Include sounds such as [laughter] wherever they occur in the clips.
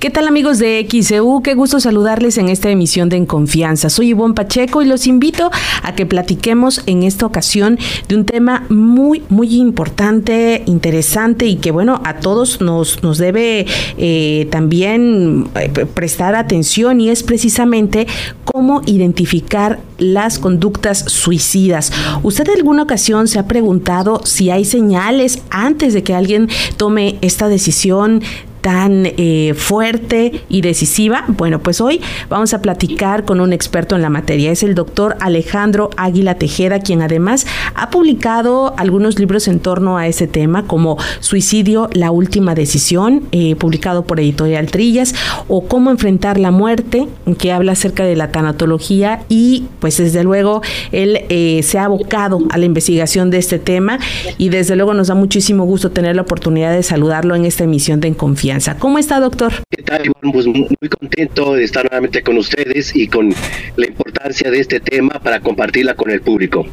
¿Qué tal amigos de XEU? Qué gusto saludarles en esta emisión de En Confianza. Soy Ivonne Pacheco y los invito a que platiquemos en esta ocasión de un tema muy, muy importante, interesante y que bueno, a todos nos, nos debe eh, también eh, prestar atención y es precisamente cómo identificar las conductas suicidas. ¿Usted en alguna ocasión se ha preguntado si hay señales antes de que alguien tome esta decisión tan eh, fuerte y decisiva? Bueno, pues hoy vamos a platicar con un experto en la materia. Es el doctor Alejandro Águila Tejeda, quien además ha publicado algunos libros en torno a ese tema, como Suicidio, la última decisión, eh, publicado por Editorial Trillas, o Cómo enfrentar la muerte, que habla acerca de la tanatología y pues desde luego él eh, se ha abocado a la investigación de este tema y desde luego nos da muchísimo gusto tener la oportunidad de saludarlo en esta emisión de En Confianza. ¿Cómo está, doctor? ¿Qué tal, Iván? Pues muy contento de estar nuevamente con ustedes y con la importancia de este tema para compartirla con el público.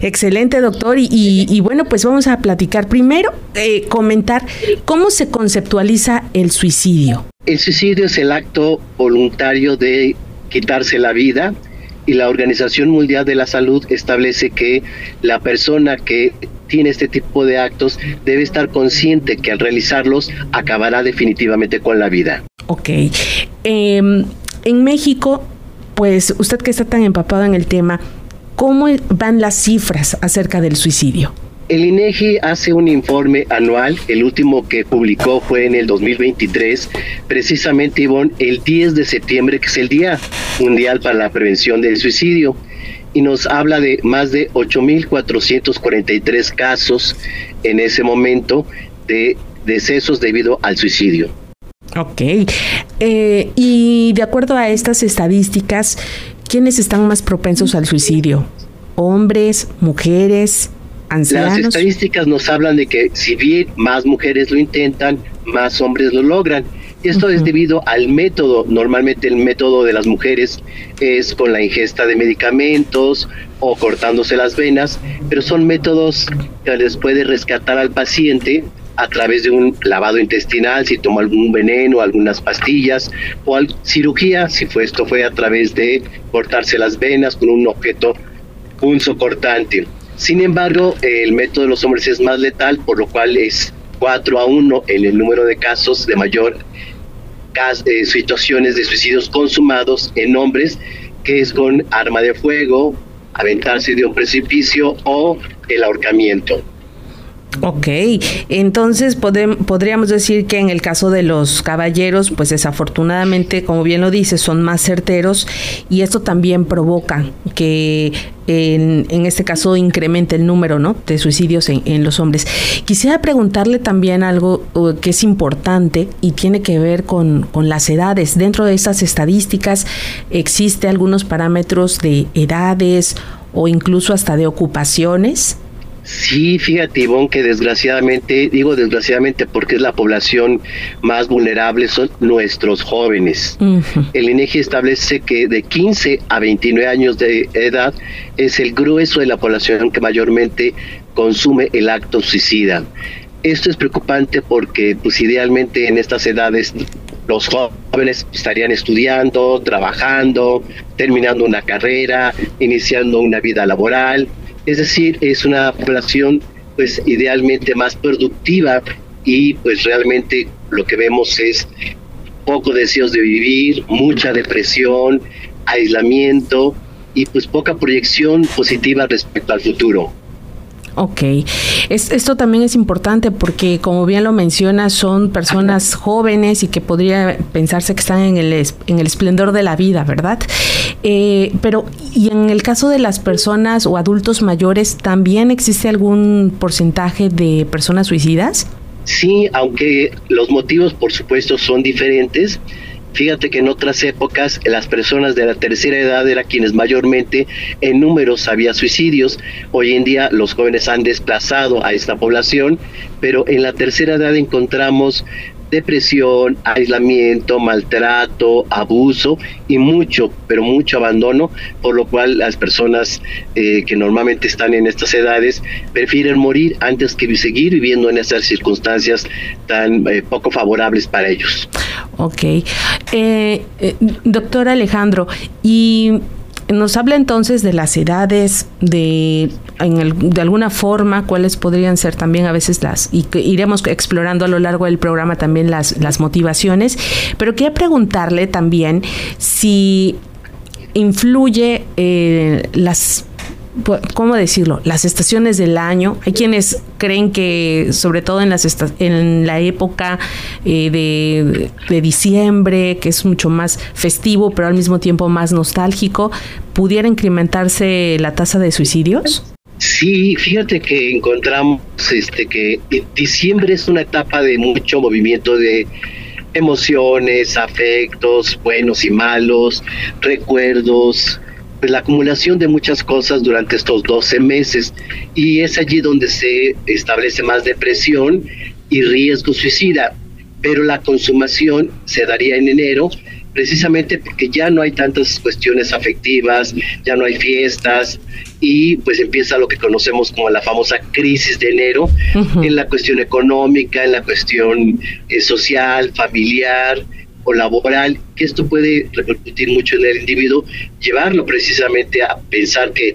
Excelente, doctor. Y, bueno, pues vamos a platicar. Primero, eh, comentar cómo se conceptualiza el suicidio. El suicidio es el acto voluntario de quitarse la vida y la Organización Mundial de la Salud establece que la persona que tiene este tipo de actos debe estar consciente que al realizarlos acabará definitivamente con la vida. Ok. Em, en México, pues usted que está tan empapado en el tema, ¿cómo van las cifras acerca del suicidio? El INEGI hace un informe anual, el último que publicó fue en el 2023, precisamente Ivonne, el 10 de septiembre, que es el Día Mundial para la Prevención del Suicidio, y nos habla de más de 8.443 casos en ese momento de decesos debido al suicidio. Ok, eh, y de acuerdo a estas estadísticas, ¿quiénes están más propensos al suicidio? ¿Hombres, mujeres? Las estadísticas nos hablan de que si bien más mujeres lo intentan, más hombres lo logran. Esto es debido al método. Normalmente el método de las mujeres es con la ingesta de medicamentos o cortándose las venas, pero son métodos que les puede rescatar al paciente a través de un lavado intestinal, si toma algún veneno, algunas pastillas, o cirugía, si fue esto fue a través de cortarse las venas con un objeto punzocortante. Sin embargo, el método de los hombres es más letal, por lo cual es 4 a 1 en el número de casos de mayor eh, situaciones de suicidios consumados en hombres, que es con arma de fuego, aventarse de un precipicio o el ahorcamiento. Ok, entonces podríamos decir que en el caso de los caballeros, pues desafortunadamente, como bien lo dice, son más certeros y esto también provoca que en, este caso incremente el número ¿no? de suicidios en, los hombres. Quisiera preguntarle también algo uh, que es importante y tiene que ver con, con las edades. Dentro de estas estadísticas existe algunos parámetros de edades o incluso hasta de ocupaciones. Sí, fíjate, Ivonne, que desgraciadamente, digo desgraciadamente porque es la población más vulnerable, son nuestros jóvenes. El INEGI establece que de 15 a 29 años de edad es el grueso de la población que mayormente consume el acto suicida. Esto es preocupante porque, pues, idealmente en estas edades los jóvenes estarían estudiando, trabajando, terminando una carrera, iniciando una vida laboral es decir, es una población pues idealmente más productiva y pues realmente lo que vemos es poco deseos de vivir, mucha depresión, aislamiento y pues poca proyección positiva respecto al futuro. Ok, esto también es importante porque como bien lo menciona, son personas jóvenes y que podría pensarse que están en el, en el esplendor de la vida, ¿verdad? Eh, pero, ¿y en el caso de las personas o adultos mayores, también existe algún porcentaje de personas suicidas? Sí, aunque los motivos, por supuesto, son diferentes. Fíjate que en otras épocas las personas de la tercera edad eran quienes mayormente en números había suicidios. Hoy en día los jóvenes han desplazado a esta población, pero en la tercera edad encontramos depresión, aislamiento, maltrato, abuso y mucho, pero mucho abandono, por lo cual las personas eh, que normalmente están en estas edades prefieren morir antes que seguir viviendo en esas circunstancias tan eh, poco favorables para ellos. Ok. Eh, doctor Alejandro, y nos habla entonces de las edades, de, de alguna forma, cuáles podrían ser también a veces las, y que iremos explorando a lo largo del programa también las, las motivaciones, pero quería preguntarle también si influye eh, las ¿cómo decirlo? Las estaciones del año. Hay quienes creen que, sobre todo en, las en la época eh, de, de, diciembre, que es mucho más festivo, pero al mismo tiempo más nostálgico, ¿pudiera incrementarse la tasa de suicidios? Sí, fíjate que encontramos este que diciembre es una etapa de mucho movimiento de emociones, afectos, buenos y malos, recuerdos, pues, la acumulación de muchas cosas durante estos 12 meses. Y es allí donde se establece más depresión y riesgo suicida, pero la consumación se daría en enero precisamente porque ya no hay tantas cuestiones afectivas, ya no hay fiestas y pues empieza lo que conocemos como la famosa crisis de enero en la cuestión económica, en la cuestión eh, social, familiar, o laboral, que esto puede repercutir mucho en el individuo, llevarlo precisamente a pensar que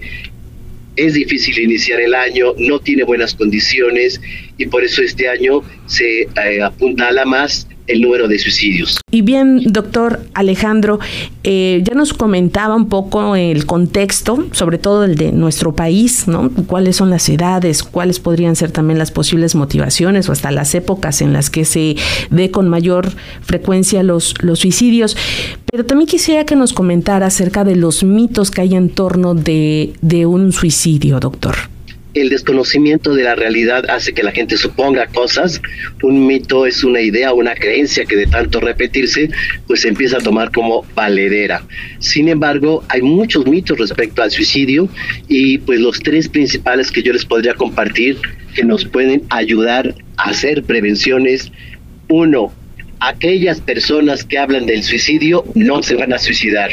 es difícil iniciar el año, no tiene buenas condiciones y por eso este año se eh, apuntala más el número de suicidios. Y bien, doctor Alejandro, eh, ya nos comentaba un poco el contexto, sobre todo el de nuestro país, ¿no? ¿Cuáles son las edades? ¿Cuáles podrían ser también las posibles motivaciones o hasta las épocas en las que se ve con mayor frecuencia los, los suicidios? Pero también quisiera que nos comentara acerca de los mitos que hay en torno de, de un suicidio, doctor el desconocimiento de la realidad hace que la gente suponga cosas. Un mito es una idea, una creencia que de tanto repetirse, pues se empieza a tomar como valedera. Sin embargo, hay muchos mitos respecto al suicidio y pues los tres principales que yo les podría compartir que nos pueden ayudar a hacer prevenciones. Uno, aquellas personas que hablan del suicidio no se van a suicidar.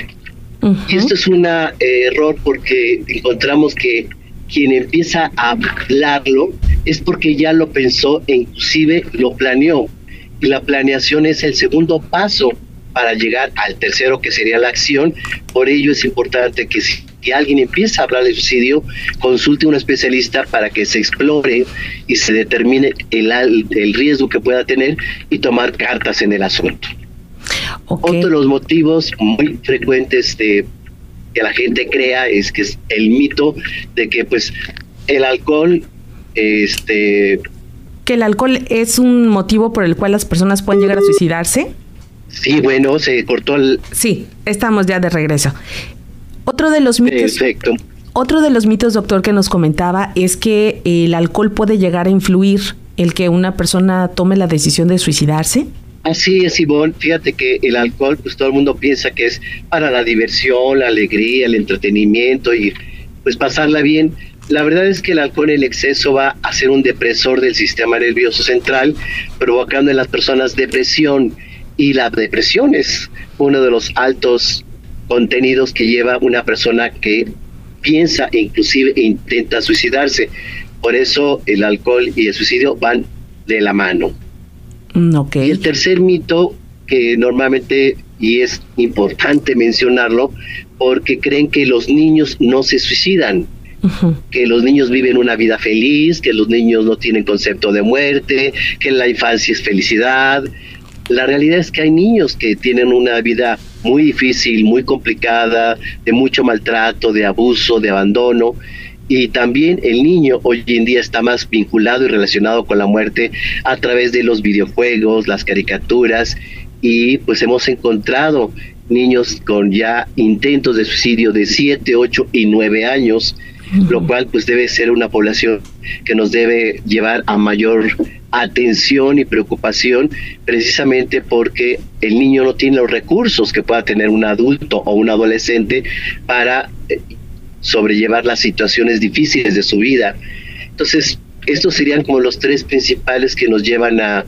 Y esto es un error porque encontramos que quien empieza a hablarlo es porque ya lo pensó e inclusive lo planeó. Y la planeación es el segundo paso para llegar al tercero que sería la acción. Por ello es importante que si alguien empieza a hablar de suicidio, consulte a un especialista para que se explore y se determine el, el riesgo que pueda tener y tomar cartas en el asunto. Otro de los motivos muy frecuentes de que la gente crea es que es el mito de que pues el alcohol este que el alcohol es un motivo por el cual las personas pueden llegar a suicidarse. Sí, bueno, se cortó el Sí, estamos ya de regreso. Otro de los mitos Perfecto. Otro de los mitos, doctor, que nos comentaba es que el alcohol puede llegar a influir el que una persona tome la decisión de suicidarse. Así es, Ivonne. Fíjate que el alcohol, pues todo el mundo piensa que es para la diversión, la alegría, el entretenimiento y pues pasarla bien. La verdad es que el alcohol en exceso va a ser un depresor del sistema nervioso central, provocando en las personas depresión. Y la depresión es uno de los altos contenidos que lleva una persona que piensa e inclusive intenta suicidarse. Por eso el alcohol y el suicidio van de la mano. Mm, y el tercer mito, que normalmente, y es importante mencionarlo, porque creen que los niños no se suicidan, que los niños viven una vida feliz, que los niños no tienen concepto de muerte, que la infancia es felicidad. La realidad es que hay niños que tienen una vida muy difícil, muy complicada, de mucho maltrato, de abuso, de abandono, y también el niño hoy en día está más vinculado y relacionado con la muerte a través de los videojuegos, las caricaturas y pues hemos encontrado niños con ya intentos de suicidio de 7, 8 y 9 años, lo cual pues debe ser una población que nos debe llevar a mayor atención y preocupación precisamente porque el niño no tiene los recursos que pueda tener un adulto o un adolescente para eh, sobrellevar las situaciones difíciles de su vida. Entonces, estos serían como los tres principales que nos llevan a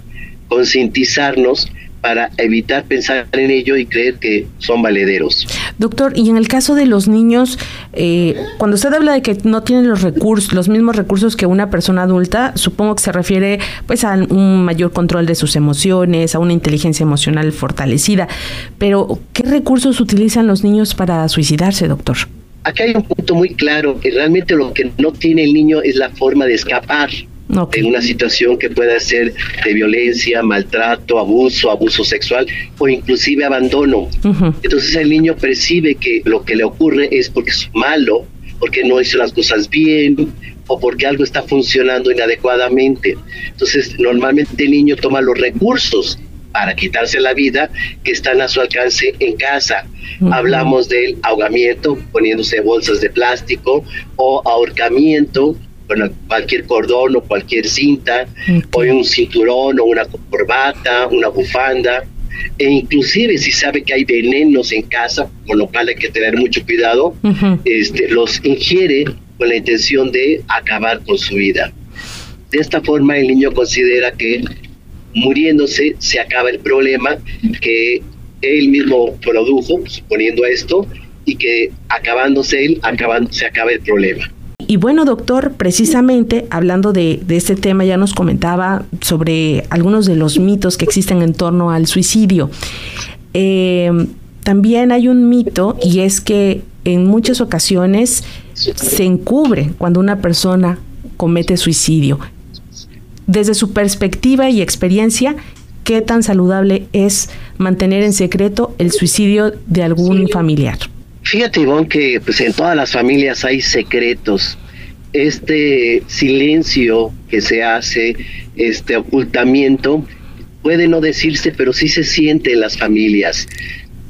concientizarnos para evitar pensar en ello y creer que son valederos. Doctor, y en el caso de los niños, eh, cuando usted habla de que no tienen los recursos, los mismos recursos que una persona adulta, supongo que se refiere pues a un mayor control de sus emociones, a una inteligencia emocional fortalecida. Pero, ¿qué recursos utilizan los niños para suicidarse, doctor? Aquí hay un punto muy claro, que realmente lo que no tiene el niño es la forma de escapar en una situación que pueda ser de violencia, maltrato, abuso, abuso sexual o inclusive abandono. Entonces el niño percibe que lo que le ocurre es porque es malo, porque no hizo las cosas bien o porque algo está funcionando inadecuadamente. Entonces normalmente el niño toma los recursos para quitarse la vida que están a su alcance en casa. Hablamos del ahogamiento poniéndose bolsas de plástico o ahorcamiento bueno, cualquier cordón o cualquier cinta, o un cinturón o una corbata, una bufanda, e inclusive si sabe que hay venenos en casa, con lo cual hay que tener mucho cuidado, este, los ingiere con la intención de acabar con su vida. De esta forma el niño considera que muriéndose se acaba el problema que él mismo produjo, suponiendo esto, y que acabándose él, se acaba el problema. Y bueno, doctor, precisamente hablando de, este tema, ya nos comentaba sobre algunos de los mitos que existen en torno al suicidio. Eh, también hay un mito y es que en muchas ocasiones se encubre cuando una persona comete suicidio. Desde su perspectiva y experiencia, ¿qué tan saludable es mantener en secreto el suicidio de algún familiar? Fíjate, Ivonne, que pues en todas las familias hay secretos. Este silencio que se hace, este ocultamiento, puede no decirse, pero sí se siente en las familias.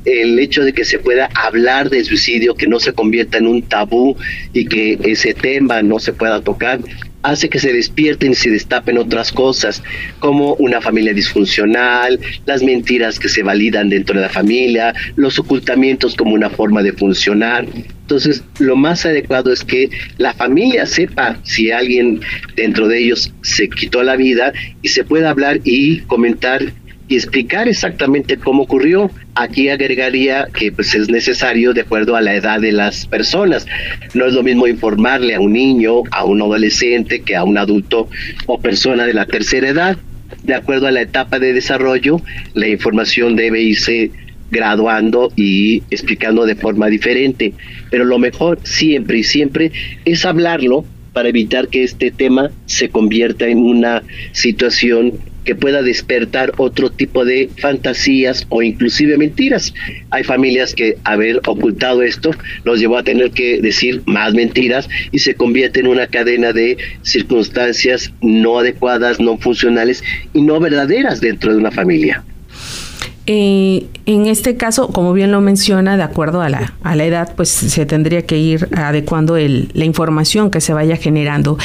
El hecho de que se pueda hablar de suicidio, que no se convierta en un tabú y que ese tema no se pueda tocar, hace que se despierten y se destapen otras cosas, como una familia disfuncional, las mentiras que se validan dentro de la familia, los ocultamientos como una forma de funcionar. Entonces, lo más adecuado es que la familia sepa si alguien dentro de ellos se quitó la vida y se pueda hablar y comentar y explicar exactamente cómo ocurrió. Aquí agregaría que pues, es necesario de acuerdo a la edad de las personas. No es lo mismo informarle a un niño, a un adolescente, que a un adulto o persona de la tercera edad. De acuerdo a la etapa de desarrollo, la información debe irse graduando y explicando de forma diferente. Pero lo mejor siempre y siempre es hablarlo para evitar que este tema se convierta en una situación que pueda despertar otro tipo de fantasías o inclusive mentiras. Hay familias que haber ocultado esto los llevó a tener que decir más mentiras y se convierte en una cadena de circunstancias no adecuadas, no funcionales y no verdaderas dentro de una familia. Eh, en este caso, como bien lo menciona, de acuerdo a la, a la edad, pues se tendría que ir adecuando el, la información que se vaya generando.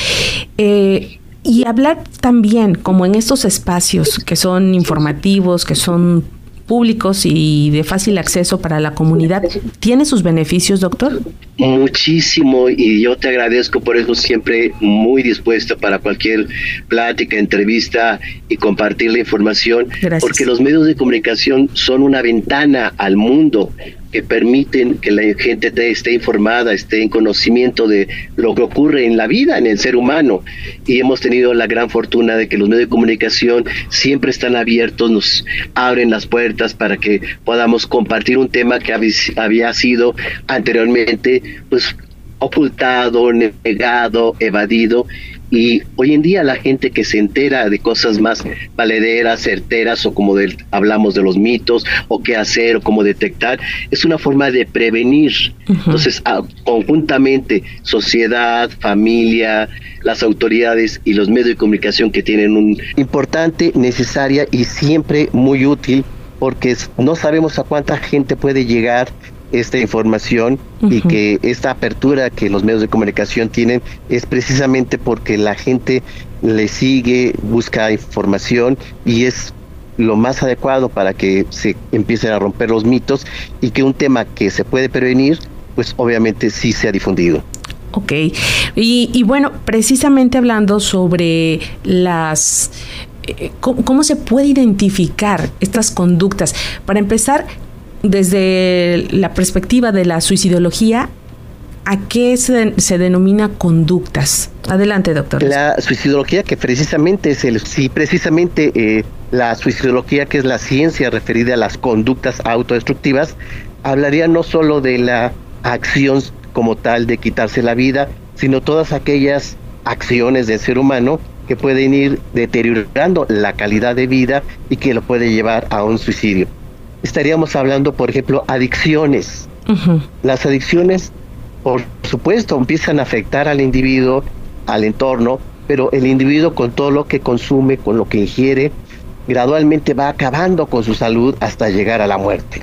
Eh, y hablar también, como en estos espacios que son informativos, que son públicos y de fácil acceso para la comunidad, ¿tiene sus beneficios, doctor? Muchísimo y yo te agradezco por eso siempre muy dispuesto para cualquier plática, entrevista y compartir la información, porque los medios de comunicación son una ventana al mundo que permiten que la gente esté informada, esté en conocimiento de lo que ocurre en la vida, en el ser humano. Y hemos tenido la gran fortuna de que los medios de comunicación siempre están abiertos, nos abren las puertas para que podamos compartir un tema que había sido anteriormente pues ocultado, negado, evadido y hoy en día la gente que se entera de cosas más valederas, certeras, o como hablamos de los mitos, o qué hacer, o cómo detectar, es una forma de prevenir. Entonces, ah, conjuntamente, sociedad, familia, las autoridades y los medios de comunicación que tienen un importante, necesaria y siempre muy útil, porque no sabemos a cuánta gente puede llegar esta información y que esta apertura que los medios de comunicación tienen es precisamente porque la gente le sigue, busca información y es lo más adecuado para que se empiecen a romper los mitos y que un tema que se puede prevenir, pues obviamente sí sea difundido. Ok, y, y bueno, precisamente hablando sobre las eh, ¿cómo, se puede identificar estas conductas? Para empezar, desde la perspectiva de la suicidología, ¿a qué se, denomina conductas? Adelante, doctor. La suicidología, que precisamente es el, sí, precisamente eh, la suicidología, que es la ciencia referida a las conductas autodestructivas, hablaría no solo de la acción como tal de quitarse la vida, sino todas aquellas acciones del ser humano que pueden ir deteriorando la calidad de vida y que lo puede llevar a un suicidio. Estaríamos hablando, por ejemplo, adicciones. Las adicciones, por supuesto, empiezan a afectar al individuo, al entorno, pero el individuo con todo lo que consume, con lo que ingiere, gradualmente va acabando con su salud hasta llegar a la muerte.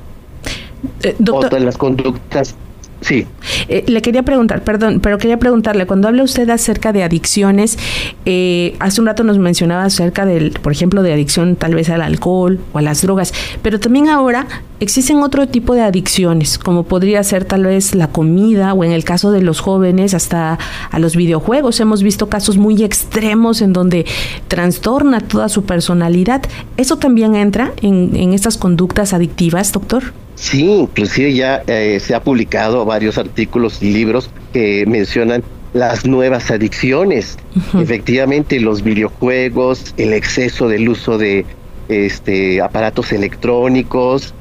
Eh, doctor, las conductas Sí. Eh, le quería preguntar, perdón, pero quería preguntarle, cuando habla usted acerca de adicciones, eh, hace un rato nos mencionaba acerca del, por ejemplo, de adicción tal vez al alcohol o a las drogas, pero también ahora existen otro tipo de adicciones, como podría ser tal vez la comida o en el caso de los jóvenes hasta a los videojuegos. Hemos visto casos muy extremos en donde trastorna toda su personalidad. ¿Eso también entra en, en estas conductas adictivas, doctor? Sí, inclusive ya eh, se ha publicado varios artículos y libros que mencionan las nuevas adicciones. Efectivamente, los videojuegos, el exceso del uso de este, aparatos electrónicos.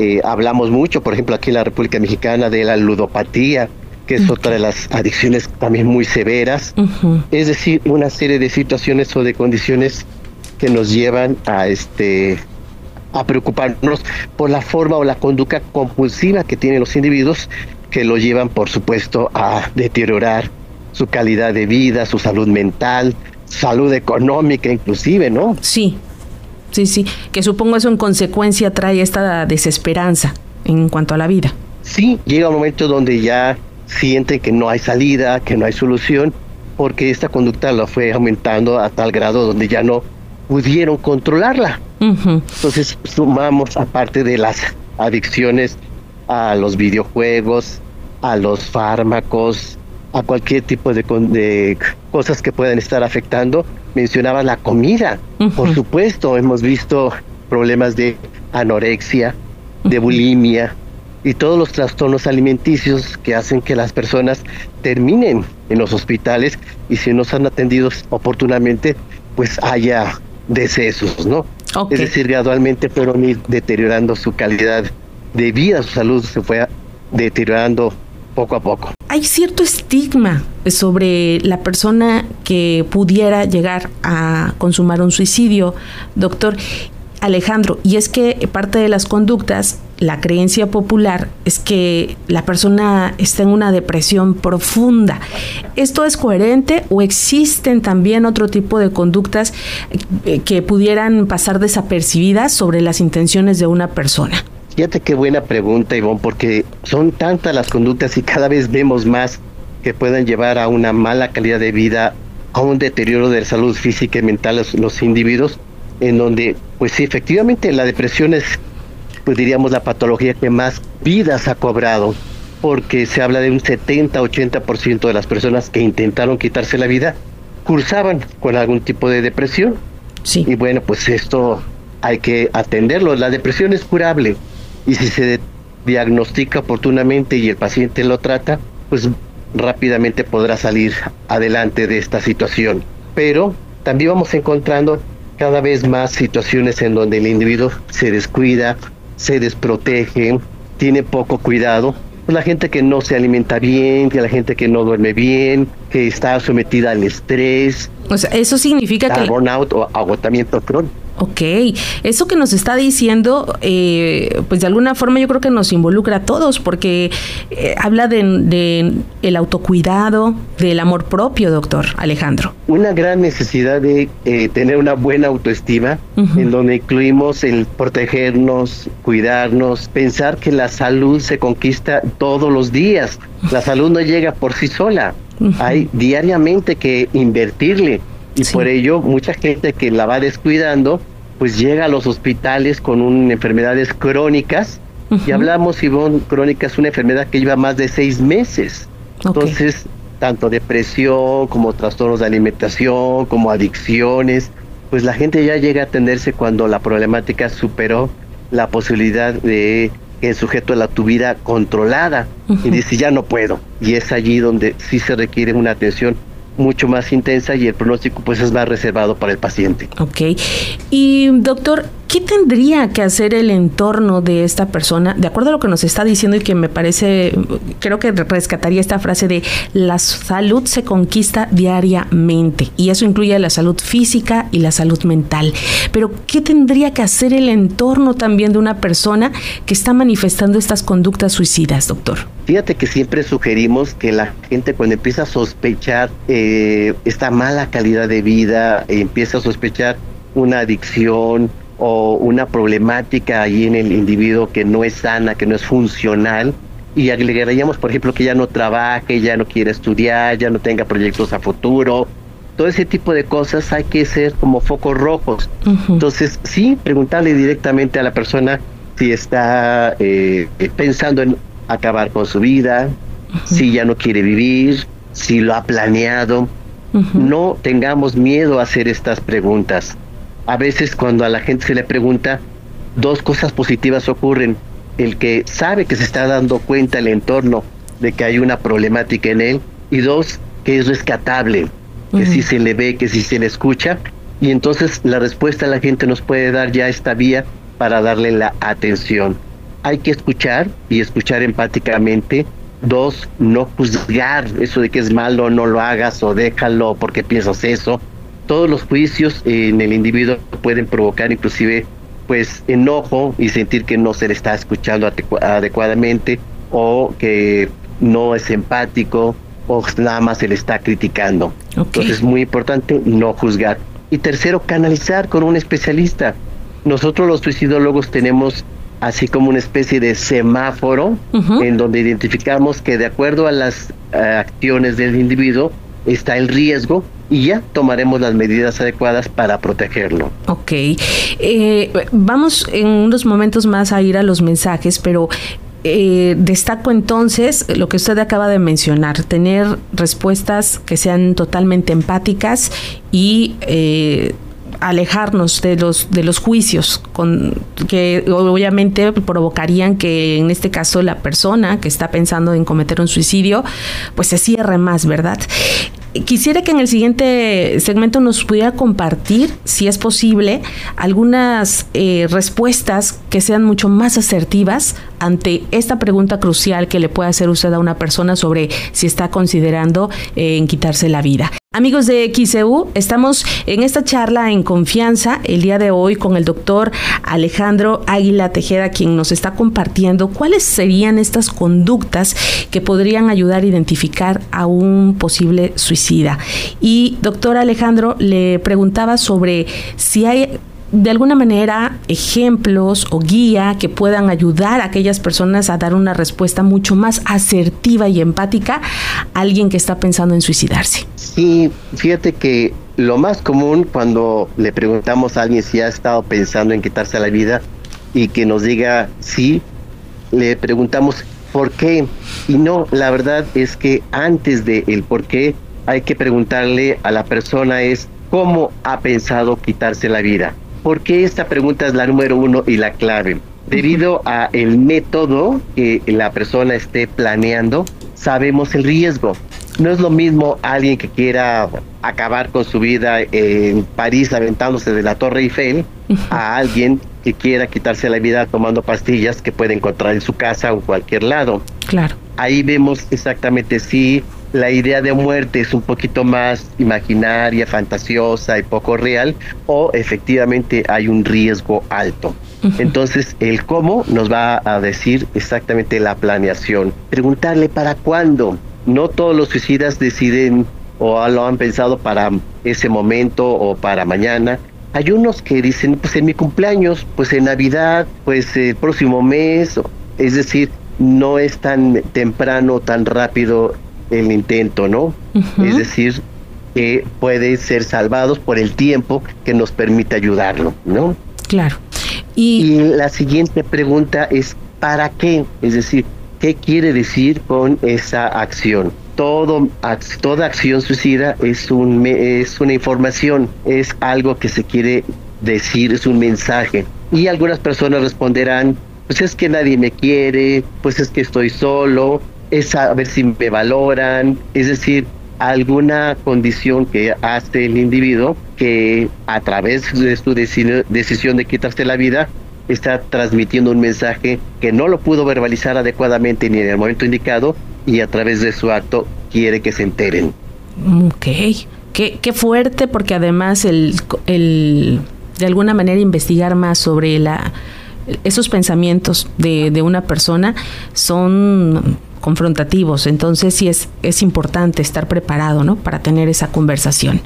Eh, hablamos mucho, por ejemplo, aquí en la República Mexicana de la ludopatía, que es otra de las adicciones también muy severas. Es decir, una serie de situaciones o de condiciones que nos llevan a este a preocuparnos por la forma o la conducta compulsiva que tienen los individuos que lo llevan, por supuesto, a deteriorar su calidad de vida, su salud mental, salud económica inclusive, ¿no? Sí, sí, sí, que supongo eso en consecuencia trae esta desesperanza en cuanto a la vida. Sí, llega un momento donde ya sienten que no hay salida, que no hay solución, porque esta conducta la fue aumentando a tal grado donde ya no pudieron controlarla. Entonces sumamos, aparte de las adicciones a los videojuegos, a los fármacos, a cualquier tipo de, de cosas que puedan estar afectando, mencionaba la comida. Por supuesto, hemos visto problemas de anorexia, de bulimia y todos los trastornos alimenticios que hacen que las personas terminen en los hospitales y si no son atendidos oportunamente, pues haya decesos, ¿no? Es decir, gradualmente fueron ir deteriorando su calidad de vida, su salud se fue deteriorando poco a poco. Hay cierto estigma sobre la persona que pudiera llegar a consumar un suicidio, doctor, Alejandro, y es que parte de las conductas, la creencia popular es que la persona está en una depresión profunda. ¿Esto es coherente o existen también otro tipo de conductas eh, que pudieran pasar desapercibidas sobre las intenciones de una persona? Fíjate qué buena pregunta, Ivonne, porque son tantas las conductas y cada vez vemos más que puedan llevar a una mala calidad de vida, a un deterioro de la salud física y mental de los individuos en donde, pues sí, efectivamente la depresión es, pues diríamos, la patología que más vidas ha cobrado, porque se habla de un 70-80% de las personas que intentaron quitarse la vida cursaban con algún tipo de depresión. Sí. Y bueno, pues esto hay que atenderlo. La depresión es curable y si se diagnostica oportunamente y el paciente lo trata, pues rápidamente podrá salir adelante de esta situación. Pero también vamos encontrando cada vez más situaciones en donde el individuo se descuida, se desprotege, tiene poco cuidado. La gente que no se alimenta bien, que la gente que no duerme bien, que está sometida al estrés. O sea, eso significa que... Burnout o agotamiento crónico. Ok, eso que nos está diciendo, eh, pues de alguna forma yo creo que nos involucra a todos, porque eh, habla de, el autocuidado, del amor propio, doctor Alejandro. Una gran necesidad de eh, tener una buena autoestima, en donde incluimos el protegernos, cuidarnos, pensar que la salud se conquista todos los días. La salud no llega por sí sola. Hay diariamente que invertirle y por ello mucha gente que la va descuidando pues llega a los hospitales con enfermedades crónicas. Y hablamos Ivonne crónica es una enfermedad que lleva más de seis meses. Entonces tanto depresión como trastornos de alimentación como adicciones pues la gente ya llega a atenderse cuando la problemática superó la posibilidad de que el sujeto la tuviera controlada. Y dice ya no puedo. Y es allí donde sí se requiere una atención mucho más intensa y el pronóstico pues es más reservado para el paciente. Ok. Y doctor, ¿qué tendría que hacer el entorno de esta persona? De acuerdo a lo que nos está diciendo y que me parece, creo que rescataría esta frase de la salud se conquista diariamente y eso incluye la salud física y la salud mental. Pero ¿qué tendría que hacer el entorno también de una persona que está manifestando estas conductas suicidas, doctor? Fíjate que siempre sugerimos que la gente cuando empieza a sospechar eh, esta mala calidad de vida, empieza a sospechar una adicción, o una problemática ahí en el individuo que no es sana, que no es funcional, y agregaríamos, por ejemplo, que ya no trabaje, ya no quiere estudiar, ya no tenga proyectos a futuro. Todo ese tipo de cosas hay que ser como focos rojos. Entonces, sí, preguntarle directamente a la persona si está eh, pensando en acabar con su vida, si ya no quiere vivir, si lo ha planeado. No tengamos miedo a hacer estas preguntas a veces cuando a la gente se le pregunta, dos cosas positivas ocurren. El que sabe que se está dando cuenta el entorno de que hay una problemática en él y dos, que es rescatable, que si se le ve, que si se le escucha. Y entonces la respuesta a la gente nos puede dar ya esta vía para darle la atención. Hay que escuchar y escuchar empáticamente. Dos, no juzgar eso de que es malo, no lo hagas o déjalo porque piensas eso todos los juicios en el individuo pueden provocar inclusive pues enojo y sentir que no se le está escuchando adecuadamente o que no es empático o nada más se le está criticando. Entonces es muy importante no juzgar. Y tercero, canalizar con un especialista. Nosotros los suicidólogos tenemos así como una especie de semáforo en donde identificamos que de acuerdo a las eh, acciones del individuo está el riesgo y ya tomaremos las medidas adecuadas para protegerlo. Ok. Eh, vamos en unos momentos más a ir a los mensajes, pero eh, destaco entonces lo que usted acaba de mencionar, tener respuestas que sean totalmente empáticas y eh, alejarnos de los de los juicios con que obviamente provocarían que en este caso la persona que está pensando en cometer un suicidio pues se cierre más, ¿verdad? Quisiera que en el siguiente segmento nos pudiera compartir, si es posible, algunas eh, respuestas que sean mucho más asertivas ante esta pregunta crucial que le puede hacer usted a una persona sobre si está considerando eh, en quitarse la vida. Amigos de XEU, estamos en esta charla en confianza el día de hoy con el doctor Alejandro Águila Tejeda, quien nos está compartiendo cuáles serían estas conductas que podrían ayudar a identificar a un posible suicida. Y doctor Alejandro le preguntaba sobre si hay de alguna manera ejemplos o guía que puedan ayudar a aquellas personas a dar una respuesta mucho más asertiva y empática a alguien que está pensando en suicidarse. Sí, fíjate que lo más común cuando le preguntamos a alguien si ha estado pensando en quitarse la vida y que nos diga sí, le preguntamos por qué. Y no, la verdad es que antes de el por qué hay que preguntarle a la persona es cómo ha pensado quitarse la vida ¿Por qué esta pregunta es la número uno y la clave? Debido a el método que la persona esté planeando, sabemos el riesgo. No es lo mismo alguien que quiera acabar con su vida en París aventándose de la Torre Eiffel a [laughs] alguien que quiera quitarse la vida tomando pastillas que puede encontrar en su casa o en cualquier lado. Claro. Ahí vemos exactamente si la idea de muerte es un poquito más imaginaria, fantasiosa y poco real, o efectivamente hay un riesgo alto. Entonces, el cómo nos va a decir exactamente la planeación. Preguntarle para cuándo. No todos los suicidas deciden o lo han pensado para ese momento o para mañana. Hay unos que dicen, pues en mi cumpleaños, pues en Navidad, pues el próximo mes. Es decir, no es tan temprano, tan rápido el intento, ¿no? Es decir, que pueden ser salvados por el tiempo que nos permite ayudarlo, ¿no? Claro. Y, la siguiente pregunta es, ¿para qué? Es decir, ¿qué quiere decir con esa acción? todo, toda acción suicida es, un, es una información, es algo que se quiere decir, es un mensaje. Y algunas personas responderán, pues es que nadie me quiere, pues es que estoy solo, es a ver si me valoran, es decir, alguna condición que hace el individuo que a través de su decisión de quitarse la vida está transmitiendo un mensaje que no lo pudo verbalizar adecuadamente ni en el momento indicado y a través de su acto quiere que se enteren. Ok, qué, qué fuerte porque además el, el, de alguna manera investigar más sobre la, esos pensamientos de, de una persona son confrontativos, entonces sí es, es importante estar preparado ¿no? para tener esa conversación.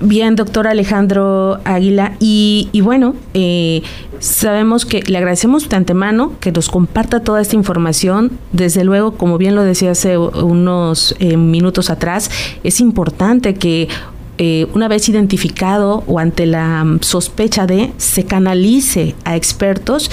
Bien, doctor Alejandro Águila, y, bueno, eh, sabemos que le agradecemos de antemano que nos comparta toda esta información. Desde luego, como bien lo decía hace unos eh, minutos atrás, es importante que eh, una vez identificado o ante la mm, sospecha de, se canalice a expertos.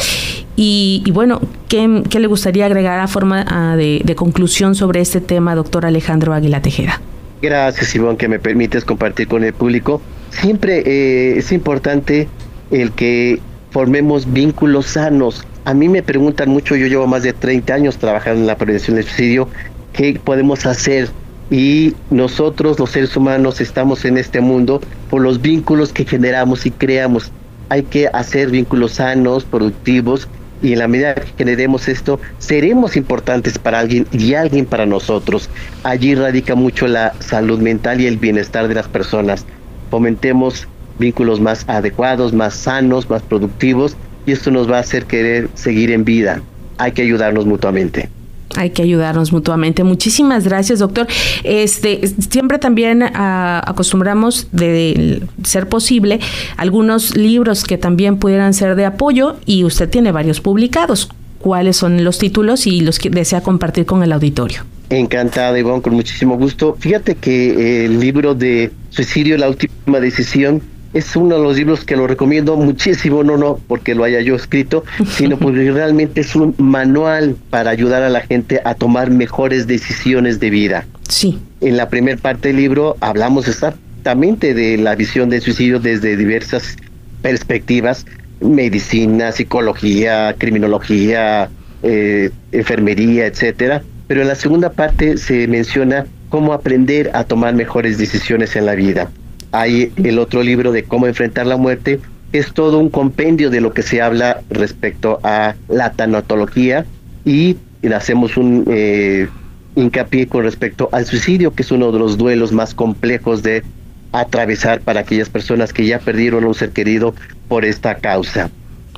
Y, bueno, ¿qué, le gustaría agregar a forma de, conclusión sobre este tema, doctor Alejandro Águila Tejeda? Gracias, Ivonne, que me permites compartir con el público. Siempre eh, es importante el que formemos vínculos sanos. A mí me preguntan mucho, yo llevo más de 30 años trabajando en la prevención del suicidio, ¿qué podemos hacer? Y nosotros los seres humanos estamos en este mundo por los vínculos que generamos y creamos. Hay que hacer vínculos sanos, productivos y en la medida que generemos esto, seremos importantes para alguien y alguien para nosotros. Allí radica mucho la salud mental y el bienestar de las personas. Fomentemos vínculos más adecuados, más sanos, más productivos y esto nos va a hacer querer seguir en vida. Hay que ayudarnos mutuamente. Hay que ayudarnos mutuamente. Muchísimas gracias, doctor. Este, siempre también ah, acostumbramos de ser posible algunos libros que también pudieran ser de apoyo y usted tiene varios publicados. ¿Cuáles son los títulos y los que desea compartir con el auditorio? Encantado, Ivonne, con muchísimo gusto. Fíjate que el libro de Suicidio, la última decisión, es uno de los libros que lo recomiendo muchísimo, no no porque lo haya yo escrito, [laughs] sino porque realmente es un manual para ayudar a la gente a tomar mejores decisiones de vida. Sí. En la primera parte del libro hablamos exactamente de la visión del suicidio desde diversas perspectivas, medicina, psicología, criminología, eh, enfermería, etcétera. Pero en la segunda parte se menciona cómo aprender a tomar mejores decisiones en la vida. Hay el otro libro de cómo enfrentar la muerte. Es todo un compendio de lo que se habla respecto a la tanatología y hacemos un eh, hincapié con respecto al suicidio, que es uno de los duelos más complejos de atravesar para aquellas personas que ya perdieron a un ser querido por esta causa.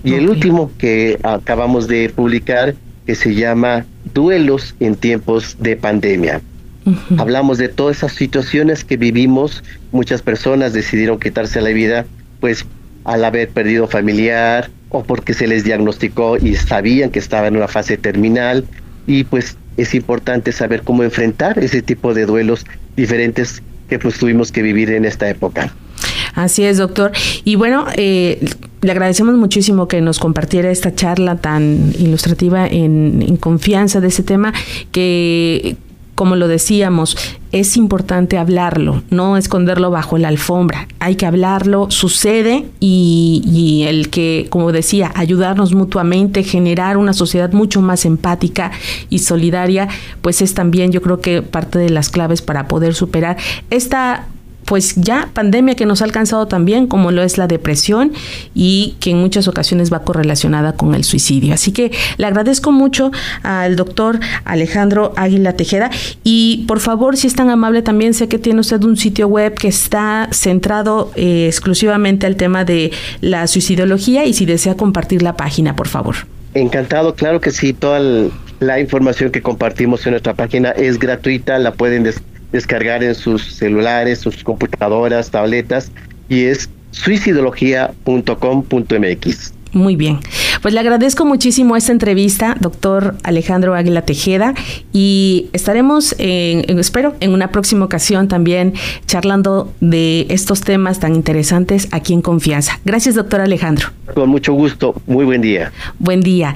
Y el último que acabamos de publicar, que se llama Duelos en tiempos de pandemia. Hablamos de todas esas situaciones que vivimos, muchas personas decidieron quitarse la vida, pues al haber perdido familiar o porque se les diagnosticó y sabían que estaba en una fase terminal y pues es importante saber cómo enfrentar ese tipo de duelos diferentes que pues tuvimos que vivir en esta época. Así es, doctor. Y bueno, eh, le agradecemos muchísimo que nos compartiera esta charla tan ilustrativa en, en confianza de ese tema que como lo decíamos, es importante hablarlo, no esconderlo bajo la alfombra. Hay que hablarlo, sucede y, el que, como decía, ayudarnos mutuamente, generar una sociedad mucho más empática y solidaria, pues es también yo creo que parte de las claves para poder superar esta pues ya pandemia que nos ha alcanzado también, como lo es la depresión y que en muchas ocasiones va correlacionada con el suicidio. Así que le agradezco mucho al doctor Alejandro Águila Tejeda y por favor, si es tan amable, también sé que tiene usted un sitio web que está centrado eh, exclusivamente al tema de la suicidología y si desea compartir la página, por favor. Encantado, claro que sí, toda la información que compartimos en nuestra página es gratuita, la pueden descargar en sus celulares, sus computadoras, tabletas, y es suicidología.com.mx. Muy bien. Pues le agradezco muchísimo esta entrevista, doctor Alejandro Águila Tejeda, y estaremos, en, espero, en una próxima ocasión también charlando de estos temas tan interesantes aquí en Confianza. Gracias, doctor Alejandro. Con mucho gusto. Muy buen día. Buen día.